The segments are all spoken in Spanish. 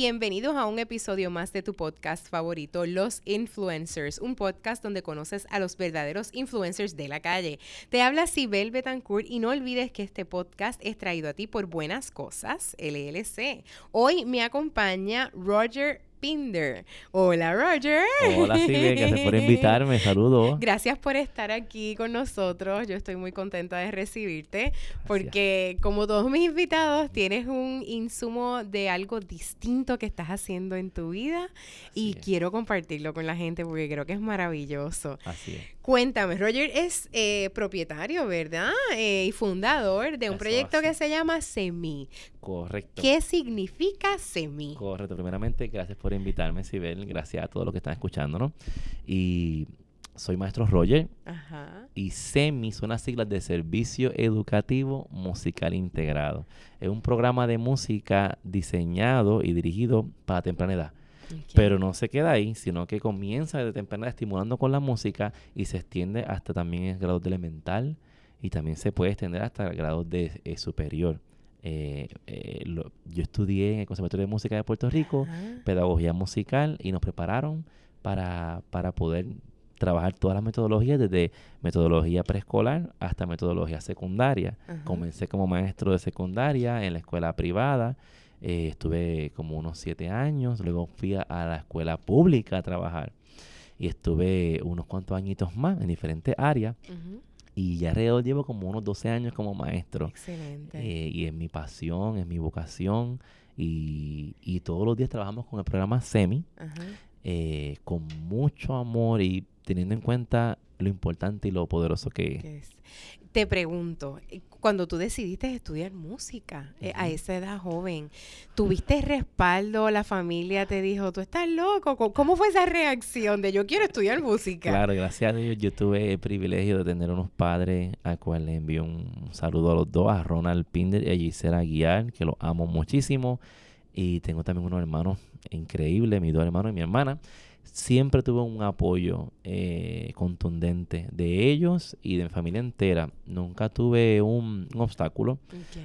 Bienvenidos a un episodio más de tu podcast favorito, Los Influencers, un podcast donde conoces a los verdaderos influencers de la calle. Te habla Sibel Betancourt y no olvides que este podcast es traído a ti por Buenas Cosas, LLC. Hoy me acompaña Roger Pinder. Hola, Roger. Hola, Silvia, gracias por invitarme. Saludos. Gracias por estar aquí con nosotros. Yo estoy muy contenta de recibirte porque, como todos mis invitados, tienes un insumo de algo distinto que estás haciendo en tu vida y quiero compartirlo con la gente porque creo que es maravilloso. Así es. Cuéntame, Roger es eh, propietario, ¿verdad? Eh, y fundador de un proyecto que se llama SEMI. Correcto. ¿Qué significa SEMI? Correcto. Primeramente, gracias por invitarme, Sibel. Gracias a todos los que están escuchándonos. Y soy maestro Roger. Ajá. Y SEMI son las siglas de Servicio Educativo Musical Integrado. Es un programa de música diseñado y dirigido para temprana edad. Pero no se queda ahí, sino que comienza desde temprana estimulando con la música y se extiende hasta también el grado de elemental y también se puede extender hasta el grado de eh, superior. Eh, eh, yo estudié en el Conservatorio de Música de Puerto Rico, pedagogía musical, y nos prepararon para, para poder trabajar todas las metodologías, desde metodología preescolar hasta metodología secundaria. Comencé como maestro de secundaria en la escuela privada eh, estuve como unos siete años, luego fui a, la escuela pública a trabajar y estuve unos cuantos añitos más en diferentes áreas. Y ya alrededor llevo como unos 12 años como maestro. Excelente. Eh, y es mi pasión, es mi vocación. Y, y, todos los días trabajamos con el programa SEMI, eh, con mucho amor y teniendo en cuenta lo importante y lo poderoso que es. Te pregunto, cuando tú decidiste estudiar música eh, a esa edad joven, ¿tuviste respaldo? ¿La familia te dijo, tú estás loco? ¿Cómo fue esa reacción de yo quiero estudiar música? Claro, gracias a Dios yo tuve el privilegio de tener unos padres a cual le envío un saludo a los dos, a Ronald Pinder y a Gisela Guiar, que los amo muchísimo. Y tengo también unos hermanos increíbles, mis dos hermanos y mi hermana siempre tuve un apoyo eh, contundente de ellos y de mi familia entera. Nunca tuve un, obstáculo.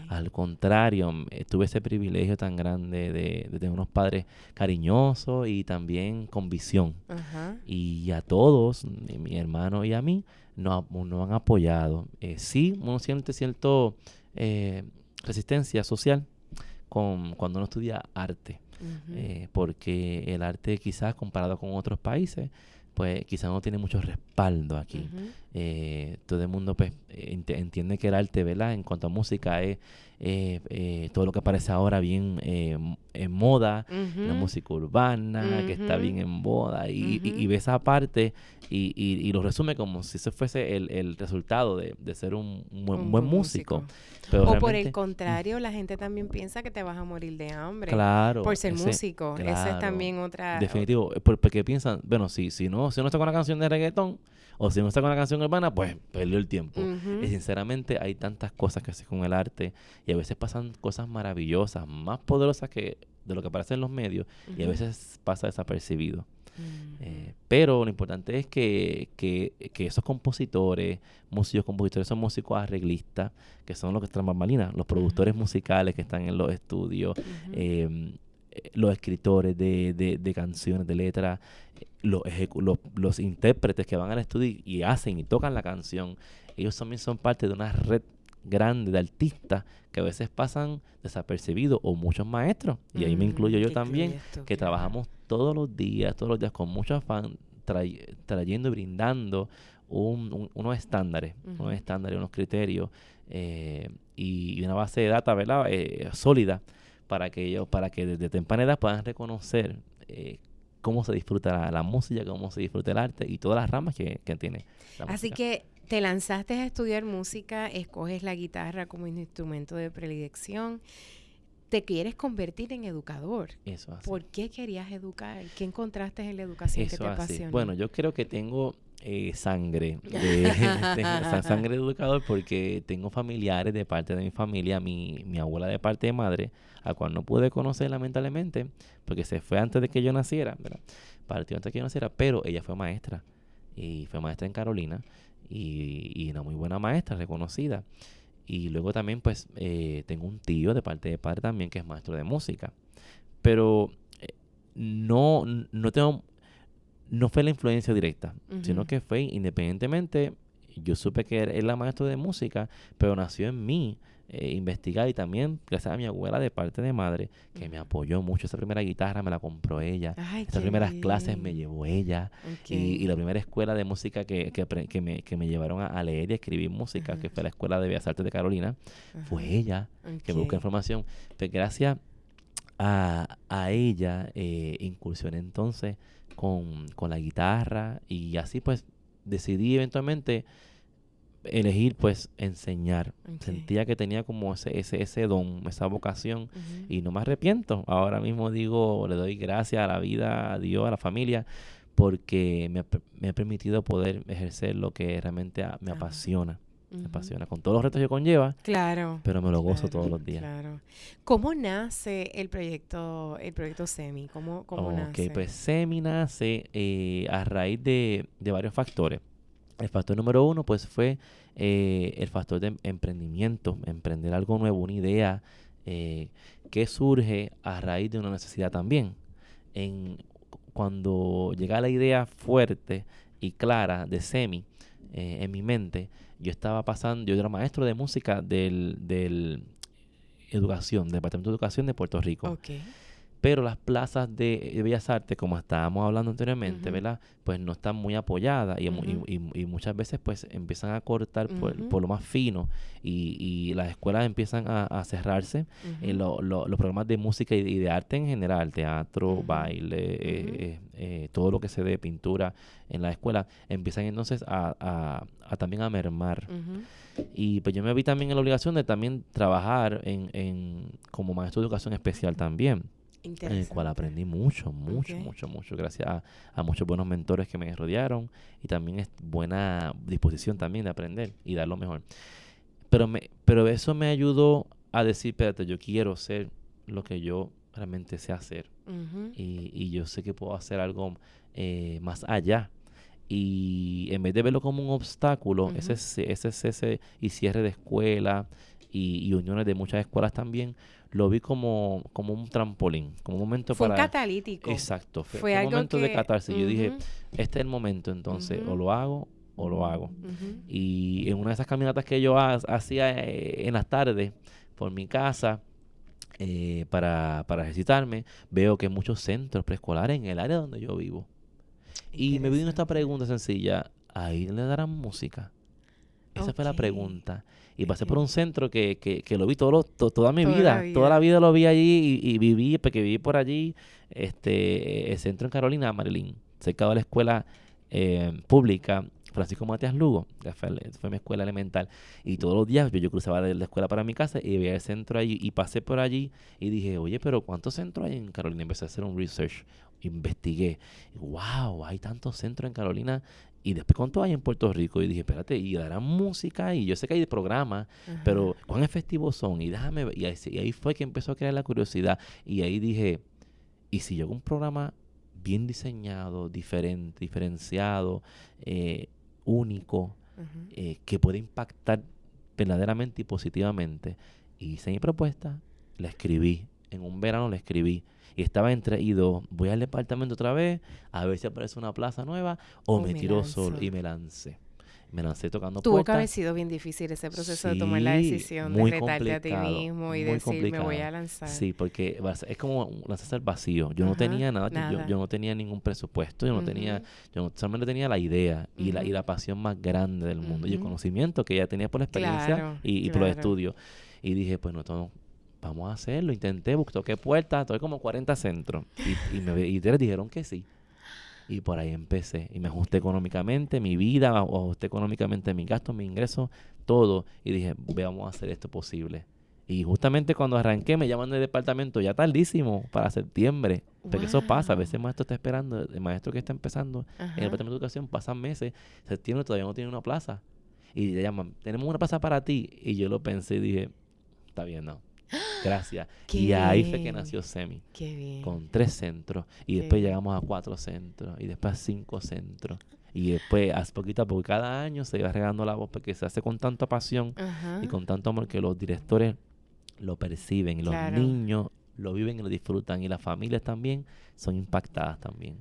Al contrario, eh, tuve ese privilegio tan grande de, tener unos padres cariñosos y también con visión. Y a todos, mi hermano y a mí, nos, nos han apoyado. Eh, sí, uno siente cierto resistencia social con, cuando uno estudia arte. Eh, porque el arte quizás comparado con otros países, pues quizás no tiene mucho respaldo aquí. Eh, todo el mundo pues, entiende que el arte, ¿verdad? En cuanto a música es eh, todo lo que aparece ahora bien en moda, la música urbana, que está bien en moda, y, y, ve esa parte y, y, lo resume como si eso fuese el, el resultado de, de, ser un, buen, buen músico. o por el contrario, la gente también piensa que te vas a morir de hambre claro, por ser músico. Esa es también otra... Definitivo, porque piensan, bueno, si, si, no, si no está con una canción de reggaetón, o si no está con una canción urbana, pues perdió el tiempo. Y sinceramente hay tantas cosas que hacer con el arte y a veces pasan cosas maravillosas, más poderosas que de lo que aparece en los medios y a veces pasa desapercibido. Eh, pero lo importante es que, que, que, esos compositores, músicos, compositores, son músicos arreglistas, que son los que están bambalinas, los productores musicales que están en los estudios, eh, los escritores de, de, de, canciones, de letras, los, los, los intérpretes que van al estudio y hacen y tocan la canción, ellos también son parte de una red grande de artistas que a veces pasan desapercibidos o muchos maestros, y ahí me incluyo yo también, que trabajamos todos los días, todos los días con mucho afán, trayendo y brindando unos estándares, unos estándares, unos criterios eh, y, una base de data ¿verdad? Eh, sólida para que ellos, para que desde temprana edad puedan reconocer eh, cómo se disfruta la, música, cómo se disfruta el arte y todas las ramas que, que tiene. Así que te lanzaste a estudiar música, escoges la guitarra como instrumento de predilección, te quieres convertir en educador. Eso así. ¿Por qué querías educar? ¿Qué encontraste en la educación que te apasiona? Bueno, yo creo que tengo eh, sangre, sangre de educador porque tengo familiares de parte de mi familia, mi, mi abuela de parte de madre, a cual no pude conocer lamentablemente, porque se fue antes de que yo naciera. Partió antes de que yo naciera, pero ella fue maestra y fue maestra en Carolina y, una muy buena maestra, reconocida. Y luego también, pues, eh, tengo un tío de parte de padre también que es maestro de música. Pero eh, no, no tengo, no fue la influencia directa, sino que fue independientemente, yo supe que él era maestro de música, pero nació en mí eh, investigar y también gracias a mi abuela de parte de madre, que me apoyó mucho. Esa primera guitarra me la compró ella. Ay, Esas primeras clases me llevó ella. Y, y la primera escuela de música que, que, me, que me llevaron a, a leer y escribir música, Ajá. que fue la Escuela de Bellas Artes de Carolina, fue ella que me buscó información. Pues gracias a, a ella eh, incursioné entonces con, con la guitarra y así pues decidí eventualmente elegir pues enseñar. Sentía que tenía como ese, ese, ese don, esa vocación y no me arrepiento. Ahora mismo digo, le doy gracias a la vida, a Dios, a la familia, porque me ha, me ha permitido poder ejercer lo que realmente a- me apasiona. Me apasiona, con todos los retos que conlleva, Claro. pero me lo gozo claro, todos los días. Claro. ¿Cómo nace el proyecto, el proyecto SEMI? ¿Cómo, cómo Ok, nace? pues SEMI nace eh, a raíz de, de varios factores. El factor número uno, pues, fue eh, el factor de em- emprendimiento, emprender algo nuevo, una idea eh, que surge a raíz de una necesidad también. En, cu- cuando llega la idea fuerte y clara de SEMI eh, en mi mente, yo estaba pasando, yo era maestro de música del, del educación, del Departamento de Educación de Puerto Rico. Pero las plazas de, de Bellas Artes, como estábamos hablando anteriormente. ¿verdad? Pues no están muy apoyadas y, mu- y- Ujú. y- y muchas veces pues empiezan a cortar por, lo más fino y, las escuelas empiezan a, a cerrarse. En lo- lo- los programas de música y, de arte en general, teatro, baile, eh, eh, eh, todo lo que se dé, pintura en la escuela, empiezan entonces a, a- a también a mermar. Y pues yo me vi también en la obligación de también trabajar en, en como maestro de educación especial también en el cual aprendí mucho, mucho, mucho, mucho, gracias a, a muchos buenos mentores que me rodearon y también es buena disposición también de aprender y dar lo mejor. Pero, me, pero eso me ayudó a decir, espérate, yo quiero ser lo que yo realmente sé hacer y, y yo sé que puedo hacer algo eh, más allá. Y en vez de verlo como un obstáculo, ese, Ujú. ce- ese cese y cierre de escuela y, y uniones de muchas escuelas también, lo vi como, como un trampolín, como un momento Fue para... catalítico. Exacto, fue, Fue fue un momento de catarsis. Yo dije, este es el momento, entonces, o lo hago o lo hago. Y en una de esas caminatas que yo ha- hacía eh, en las tardes por mi casa eh, para, para ejercitarme, veo que muchos centros preescolares en el área donde yo vivo. Y me vino esta pregunta sencilla, ¿ahí le darán música? Esa fue la pregunta. Y pasé por un centro que, que, que lo vi todo, to- toda mi Toda vida. Toda la vida. lo vi allí y, y viví, porque viví por allí, este, el centro en Carolina, Marilyn, cerca de la escuela eh, pública Francisco Matías Lugo, que fue, fue mi escuela elemental. Y todos los días yo, yo cruzaba de la escuela para mi casa y veía el centro allí. Y pasé por allí y dije, oye, pero ¿cuántos centros hay en Carolina? Empecé a hacer un research, investigué. wow, hay tantos centros en Carolina. Y después, ¿cuántos hay en Puerto Rico? Y dije, espérate, y darán música. Y yo sé que hay programas, pero ¿cuán efectivos son? Y déjame ver. Y ahí, y ahí fue que empezó a crear la curiosidad. Y ahí dije, ¿y si yo hago un programa bien diseñado, diferente, diferenciado, eh, único, eh, que puede impactar verdaderamente y positivamente? Y hice mi propuesta, la escribí. En un verano la escribí. Y estaba entre y dos. Voy al departamento otra vez, a ver si aparece una plaza nueva, o, me, me tiro solo. Y me lancé. Me lancé tocando Tuvo que puertas. haber sido bien difícil ese proceso de tomar la Sí, decisión de retarte a ti mismo y decir, me voy a lanzar. Sí, porque es como lanzarse al vacío. Yo no tenía nada, yo- Yo, no tenía ningún presupuesto, yo no tenía, yo no- solamente tenía la idea y, la, y la pasión más grande del mundo y el conocimiento que ya tenía por la experiencia Claro, y, y por los estudios. Y dije, pues no, esto- vamos a hacerlo. Intenté, busqué toqué puertas, toqué como 40 centros y, y me y te dijeron que sí. Y por ahí empecé. Y me ajusté económicamente, mi vida, ajusté económicamente mis gastos, mis ingresos, todo. Y dije, vamos a hacer esto posible. Y justamente cuando arranqué me llaman del departamento ya tardísimo para septiembre. Porque eso pasa, a veces el maestro está esperando, el maestro que está empezando en el departamento de educación pasan meses, septiembre todavía no tiene una plaza. Y le llaman, tenemos una plaza para ti. Y yo lo pensé y dije, está bien, no. Gracias. Qué y ahí fue que nació Semi, Qué bien. con tres centros. Y Qué después bien. llegamos a cuatro centros. Y después a cinco centros. Y después, a poquito a poco, cada año se iba regando la voz porque se hace con tanta pasión Ajá. y con tanto amor que los directores lo perciben. Y los niños lo viven y lo disfrutan. Y las familias también son impactadas también.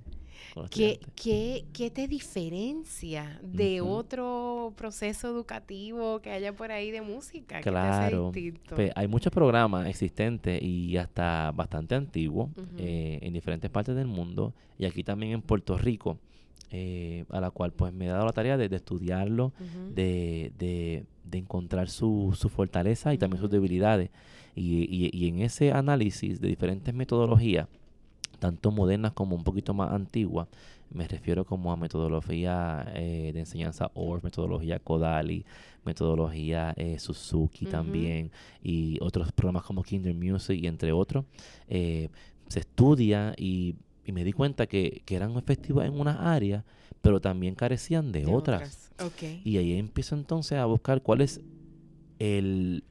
¿Qué, qué, qué te diferencia de otro proceso educativo que haya por ahí de música? ¿Qué te hace Claro? Pues, hay muchos programas existentes y hasta bastante antiguos eh, en diferentes partes del mundo y aquí también en Puerto Rico, eh, a la cual pues me he dado la tarea de, de estudiarlo, de, de- de encontrar su, su fortaleza y también sus debilidades. Y, y- y en ese análisis de diferentes metodologías, tanto modernas como un poquito más antiguas, me refiero como a metodología eh, de enseñanza ORF, metodología Kodali, metodología eh, Suzuki también, y otros programas como Kinder Music y entre otros. eh, se estudia y, y me di cuenta que, que eran efectivas en unas áreas, pero también carecían de, De otras. Y ahí empiezo entonces a buscar cuál es el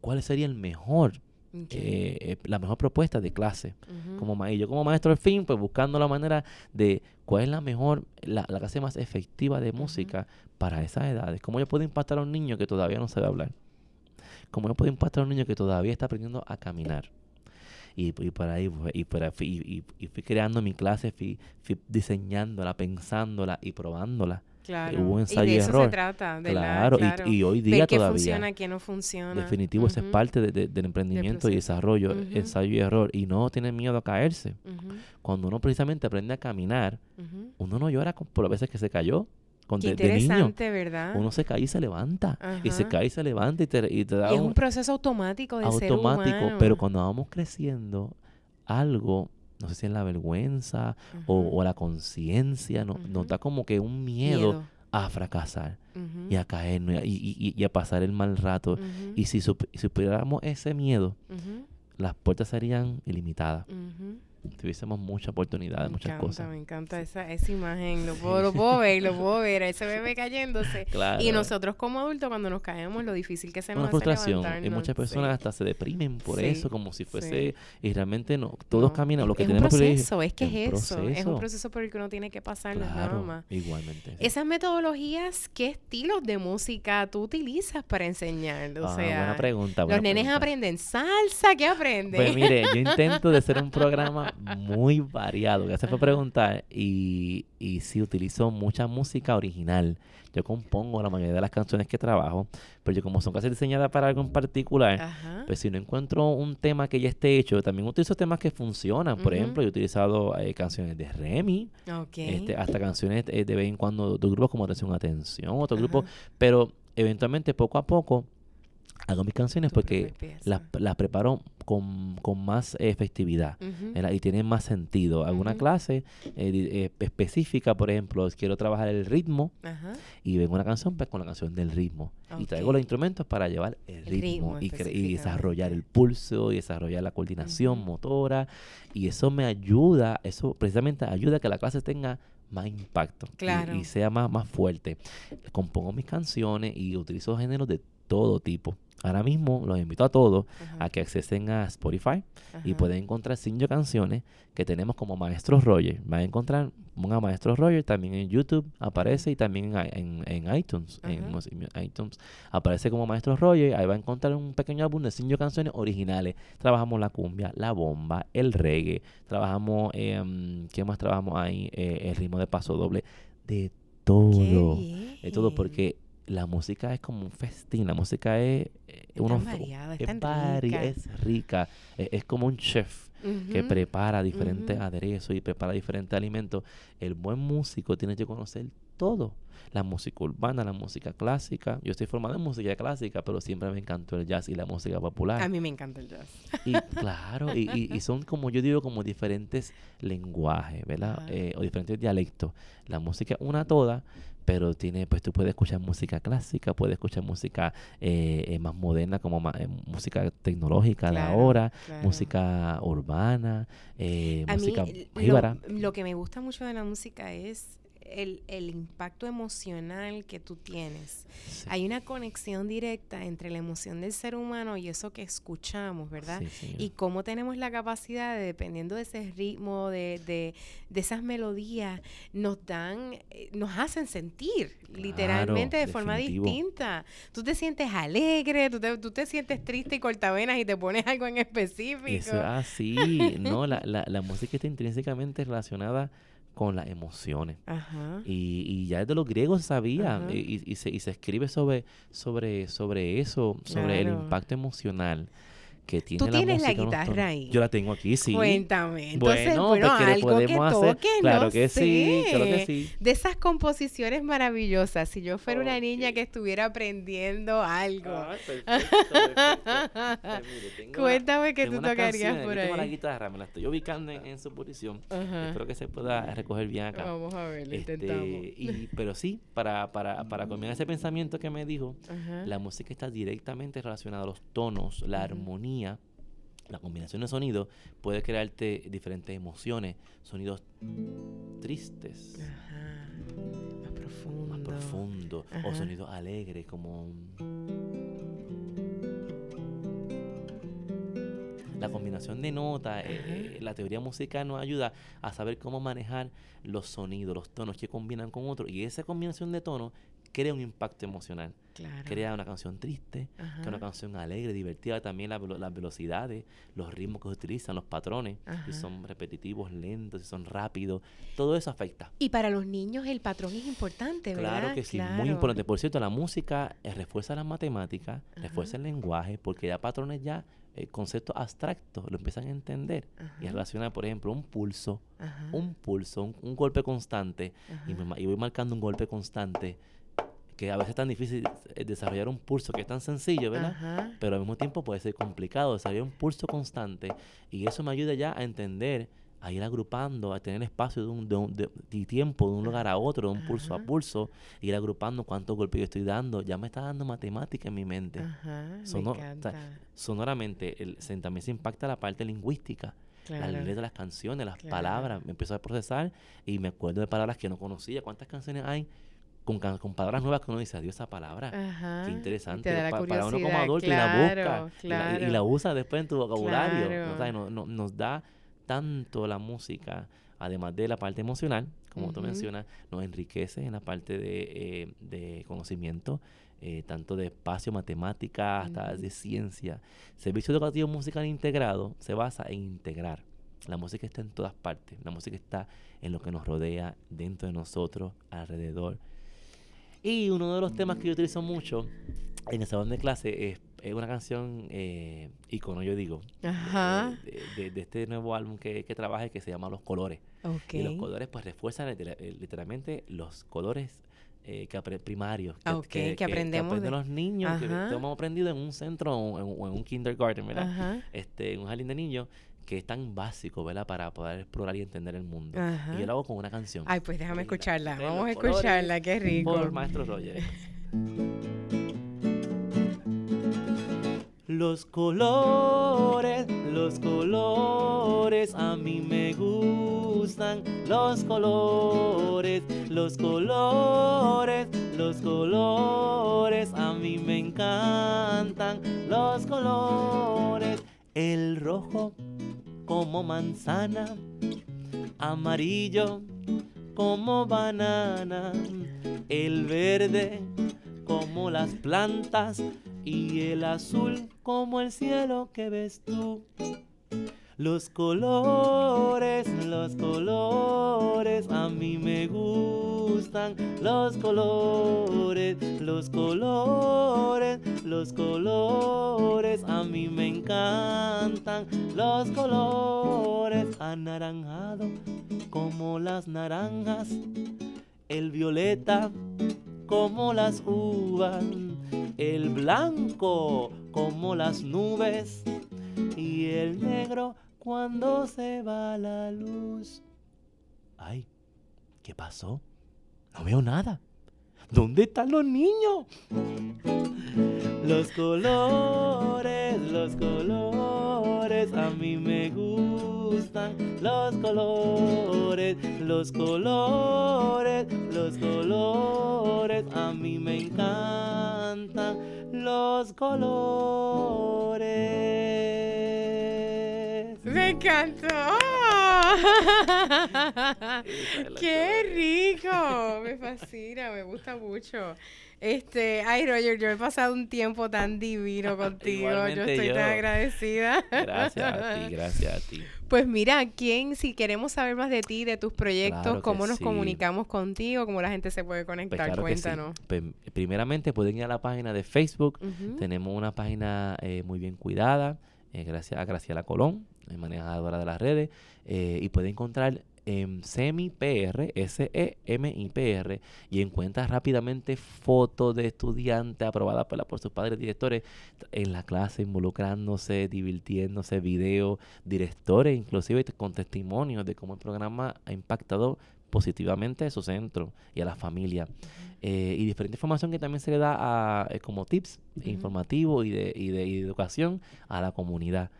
cuál sería el mejor ok. eh, eh, la mejor propuesta de clase como ma- y yo como maestro al fin pues buscando la manera de cuál es la mejor la, la clase más efectiva de música para esas edades. Cómo yo puedo impactar a un niño que todavía no sabe hablar cómo yo puedo impactar a un niño que todavía está aprendiendo a caminar y, y por ahí pues, y, por ahí y, y- y fui creando mi clase fui, fui diseñándola pensándola y probándola Claro. hubo y ensayo de y eso error. se trata, de la- claro, y- claro. Y, hoy Ver día qué todavía funciona, qué no funciona. Definitivo, eso es parte de- de- del emprendimiento y desarrollo, ensayo y error. Y no tener miedo a caerse. Cuando uno precisamente aprende a caminar, uno no llora por las veces que se cayó. Con Qué de, de niño, interesante, ¿verdad? uno se cae y se levanta. Y se cae y se levanta y te, y te da Y es un un proceso automático del ser automático. humano. Pero cuando vamos creciendo, algo, no sé si es la vergüenza o, la conciencia, no- nos da como que un miedo, a fracasar y a caernos y, a- y- y- y a pasar el mal rato. Y si sup- superáramos ese miedo, las puertas serían ilimitadas. Tuviésemos mucha oportunidad de muchas encanta, cosas. me encanta esa, esa imagen. Lo puedo, lo puedo ver, lo puedo ver. Ese bebé cayéndose. Claro. Y nosotros como adultos, cuando nos caemos, lo difícil que se nos una hace frustración. Y muchas personas sí. hasta se deprimen por Sí, eso, como si sí. fuese. Y realmente no. Todos No, caminan. Lo que es un tenemos privilegio- proceso, es que es un es eso. Es un proceso. proceso por el que uno tiene que pasar, es nada Claro, más. igualmente. Esas metodologías, ¿qué estilos de música tú utilizas para enseñar? O Ah, sea, buena pregunta. los buena nenes pregunta. aprenden salsa, ¿qué aprenden? Pues mire, yo intento de ser un programa muy variado. Gracias por preguntar. Y, y sí, utilizo mucha música original. Yo compongo la mayoría de las canciones que trabajo, pero yo como son casi diseñadas para algo en particular, Ajá. pues si no encuentro un tema que ya esté hecho, también utilizo temas que funcionan. Por ejemplo, yo he utilizado eh, canciones de Remy, este, hasta canciones eh, de vez en cuando de grupos como Atención Atención, otro grupo, pero eventualmente poco a poco hago mis canciones porque las, las preparo con, con más efectividad. ¿verdad? Y tienen más sentido. Alguna Ujú. clase eh, eh, específica, por ejemplo, quiero trabajar el ritmo Ajá. y vengo una canción pues, con la canción del ritmo. Y traigo los instrumentos para llevar el, El ritmo, ritmo y, y desarrollar el pulso y desarrollar la coordinación motora. Y eso me ayuda, eso precisamente ayuda a que la clase tenga más impacto y- y, sea más, más fuerte. Compongo mis canciones y utilizo géneros de todo tipo. Ahora mismo los invito a todos Ajá. a que accesen a Spotify y pueden encontrar cinco canciones que tenemos como Maestro Roger. Van a encontrar a Maestro Roger también en YouTube, aparece y también en, en- en iTunes. En Ajá. mus- en iTunes aparece como Maestro Roger. Ahí va a encontrar un pequeño álbum de cinco canciones originales. Trabajamos la cumbia, la bomba, el reggae. Trabajamos, eh, ¿qué más trabajamos ahí? Eh, el ritmo de paso doble. De todo. De todo, porque la música es como un festín. La música es... eh, Es uno- variada, es es rica. es rica. Es, es como un chef que prepara diferentes aderezos y prepara diferentes alimentos. El buen músico tiene que conocer todo. La música urbana, la música clásica. Yo estoy formado en música clásica, pero siempre me encantó el jazz y la música popular. A mí me encanta el jazz. Y claro, y, y- y son como yo digo, como diferentes lenguajes, ¿verdad? Eh, o diferentes dialectos. La música una toda, pero tiene, pues tú puedes escuchar música clásica, puedes escuchar música eh, eh, más moderna, como ma- eh, música tecnológica de Claro, ahora, claro. música urbana, eh, mí música lo, lo que me gusta mucho de la música es el, el impacto emocional que tú tienes. Sí. Hay una conexión directa entre la emoción del ser humano y eso que escuchamos, ¿verdad? Sí. Y cómo tenemos la capacidad de, dependiendo de ese ritmo, de, de, de esas melodías, nos dan, eh, nos hacen sentir literalmente de forma distinta. Tú te sientes alegre, tú te, tú te sientes triste y cortavenas y te pones algo en específico. Eso es así. no, la, la, la música está intrínsecamente relacionada con las emociones. Ajá. Y, y ya desde los griegos sabía, y, y se, y se escribe sobre, sobre, sobre eso, sobre el impacto emocional que tiene Tú la tienes la los guitarra ahí. Yo la tengo aquí, sí. Cuéntame. Entonces, bueno, bueno, pues, ¿qué le algo que podemos hacer? toques, Claro no que sí, claro que sí. De esas composiciones maravillosas, si yo fuera una niña que estuviera aprendiendo algo. Ay, perfecto, perfecto. Pues mire, Cuéntame qué tengo tú tocarías canciones, por aquí tengo la ahí. guitarra, me la estoy ubicando en, en su posición. Ajá. Espero que se pueda recoger bien acá. Vamos a ver, lo Este, intentamos. y, pero sí, para, para, para combinar ese pensamiento que me dijo, Ajá. la música está directamente relacionada a los tonos, la Ujú. Armonía, la combinación de sonidos puede crearte diferentes emociones, sonidos tristes, Ajá. Más profundo. más profundos, Ajá. o sonidos alegres como... La combinación de notas, eh, eh, la teoría musical nos ayuda a saber cómo manejar los sonidos, los tonos que combinan con otros. Y esa combinación de tonos crea un impacto emocional. Claro. Crea una canción triste, Ajá. crea una canción alegre, divertida. También la las velocidades, los ritmos que se utilizan, los patrones. Ajá. Si son repetitivos, lentos, si son rápidos. Todo eso afecta. Y para los niños el patrón es importante, ¿verdad? Claro que sí, muy Claro. importante. Por cierto, la música eh, refuerza las matemáticas, Ajá. refuerza el lenguaje, porque ya patrones ya, eh, conceptos abstractos, lo empiezan a entender. Y Ajá. relaciona, por ejemplo, un pulso, Ajá. un pulso, un, un golpe constante, y, me y voy marcando un golpe constante, que a veces es tan difícil eh, desarrollar un pulso, que es tan sencillo, ¿verdad? Ajá. Pero al mismo tiempo puede ser complicado desarrollar un pulso constante, y eso me ayuda ya a entender, a ir agrupando, a tener espacio de un, de un- de- tiempo de un lugar a otro, de un pulso a pulso, ir agrupando cuántos golpes yo estoy dando, ya me está dando matemática en mi mente. Ajá. Sonó- me o sea, encanta. Sonoramente, el, se- también se impacta la parte lingüística las Claro. letras de las canciones, las Claro. palabras. Me empiezo a procesar y me acuerdo de palabras que no conocía. ¿Cuántas canciones hay con, con palabras nuevas que uno dice, adiós esa palabra? Ajá. Qué interesante. pa- para uno como adulto y la claro, busca y la- y, claro. la usa después en tu vocabulario. Claro. O sea, no- no- nos da tanto la música, además de la parte emocional, como tú Ujú. mencionas, nos enriquece en la parte de, eh, de conocimiento, eh, tanto de espacio, matemática, hasta de ciencia. Servicio educativo musical integrado se basa en integrar. La música está en todas partes. La música está en lo que nos rodea, dentro de nosotros, alrededor. Y uno de los temas que yo utilizo mucho en el salón de clase es, es una canción eh, icono, yo digo, de- Ajá. de, de- de este nuevo álbum que, que trabaje que se llama Los Colores. Ok. Y los colores pues refuerzan eh, literalmente los colores eh, que primarios Ah, ok, que aprendemos aprenden de- los niños, que Ajá. hemos aprendido en un centro o en, o en un kindergarten, ¿verdad? Ajá. Este, en un jardín de niños que es tan básico, ¿verdad? Para poder explorar y entender el mundo. Ajá. Y yo lo hago con una canción. Ay, pues déjame Linda. escucharla. Vamos a los escucharla, qué rico. Por Maestro Roger. Los colores, los colores, a mí me gustan. Los colores, los colores, los colores, a mí me encantan. Los colores, el rojo como manzana, amarillo como banana, el verde como las plantas y el azul como el cielo que ves tú. Los colores, los colores, a mí me gustan. Los colores, los colores, los colores, a mí me encantan. Los colores, anaranjado como las naranjas. El violeta como las uvas. El blanco como las nubes y el negro cuando se va la luz. Ay, ¿qué pasó? No veo nada. ¿Dónde están los niños? Los colores, los colores, a mí me gustan. los colores, los colores, los colores. A mí me encantan los colores. Me encantó. ¡Qué rico! Me fascina, me gusta mucho. Este, ay Roger, yo he pasado un tiempo tan divino contigo. yo estoy tan agradecida. Gracias a ti, gracias a ti. Pues mira, ¿quién, si queremos saber más de ti, de tus proyectos, cómo nos comunicamos contigo, cómo la gente se puede pues conectar, cuéntanos. Pues, primeramente pueden ir a la página de Facebook. Tenemos una página eh, muy bien cuidada, eh, gracias a Graciela Colón, manejadora de las redes, eh, y pueden encontrar en SEMIPR, S-E-M-I-P-R, y encuentras rápidamente fotos de estudiantes aprobadas por, por sus padres directores en la clase, involucrándose, divirtiéndose, videos, directores, inclusive con testimonios de cómo el programa ha impactado positivamente a su centro y a la familia. Eh, y diferente información que también se le da a, eh, como tips informativos y de, y de educación a la comunidad.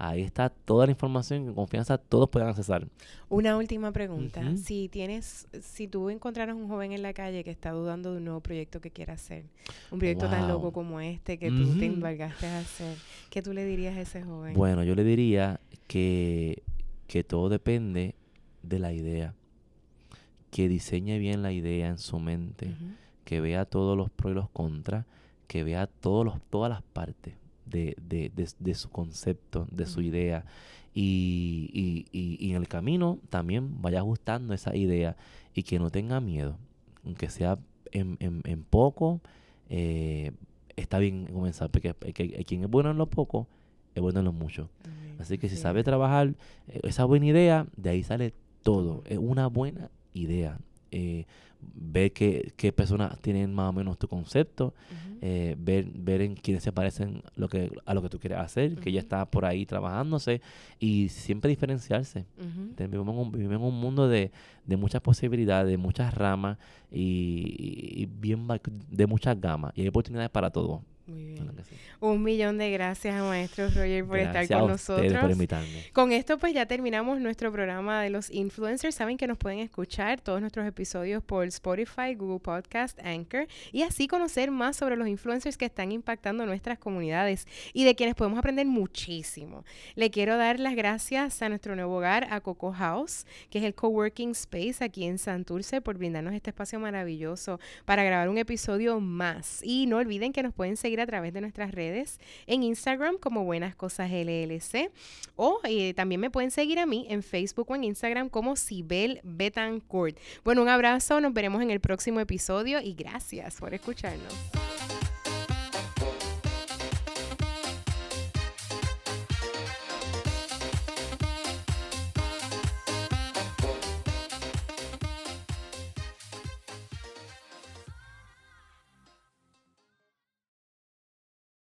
Ahí está toda la información con confianza todos pueden accesar. Una última pregunta. Si tienes, si tú encontraras un joven en la calle que está dudando de un nuevo proyecto que quiera hacer, un proyecto tan loco como este que tú te embargaste a hacer, ¿qué tú le dirías a ese joven? Bueno, yo le diría que, que todo depende de la idea. Que diseñe bien la idea en su mente, que vea todos los pros y los contras, que vea todos los, todas las partes de, de, de, su concepto, de su idea. Y, y, y, en el camino también vaya ajustando esa idea y que no tenga miedo, aunque sea en, en, en poco, eh, está bien comenzar, porque quien es bueno en lo poco es bueno en lo mucho. Así que si sabe trabajar eh, esa buena idea, de ahí sale todo. Es una buena idea. Eh, ver qué, qué, personas tienen más o menos tu concepto, eh, ver, ver en quiénes se parecen lo que, a lo que tú quieres hacer, que ya está por ahí trabajándose y siempre diferenciarse. vivimos, en un, vivimos, en un, mundo de, de muchas posibilidades, de muchas ramas y, y bien de muchas gamas y hay oportunidades para todo. Muy bien. Un millón de gracias a Maestro Roger por estar con nosotros. Por invitarme. Con esto pues ya terminamos nuestro programa de los influencers. Saben que nos pueden escuchar todos nuestros episodios por Spotify, Google Podcast, Anchor y así conocer más sobre los influencers que están impactando nuestras comunidades y de quienes podemos aprender muchísimo. Le quiero dar las gracias a nuestro nuevo hogar, a Coco House, que es el coworking space aquí en Santurce por brindarnos este espacio maravilloso para grabar un episodio más. Y no olviden que nos pueden a través de nuestras redes en Instagram como Buenas Cosas LLC o eh, también me pueden seguir a mí en Facebook o en Instagram como Sibel Betancourt. Bueno, un abrazo, nos veremos en el próximo episodio y gracias por escucharnos.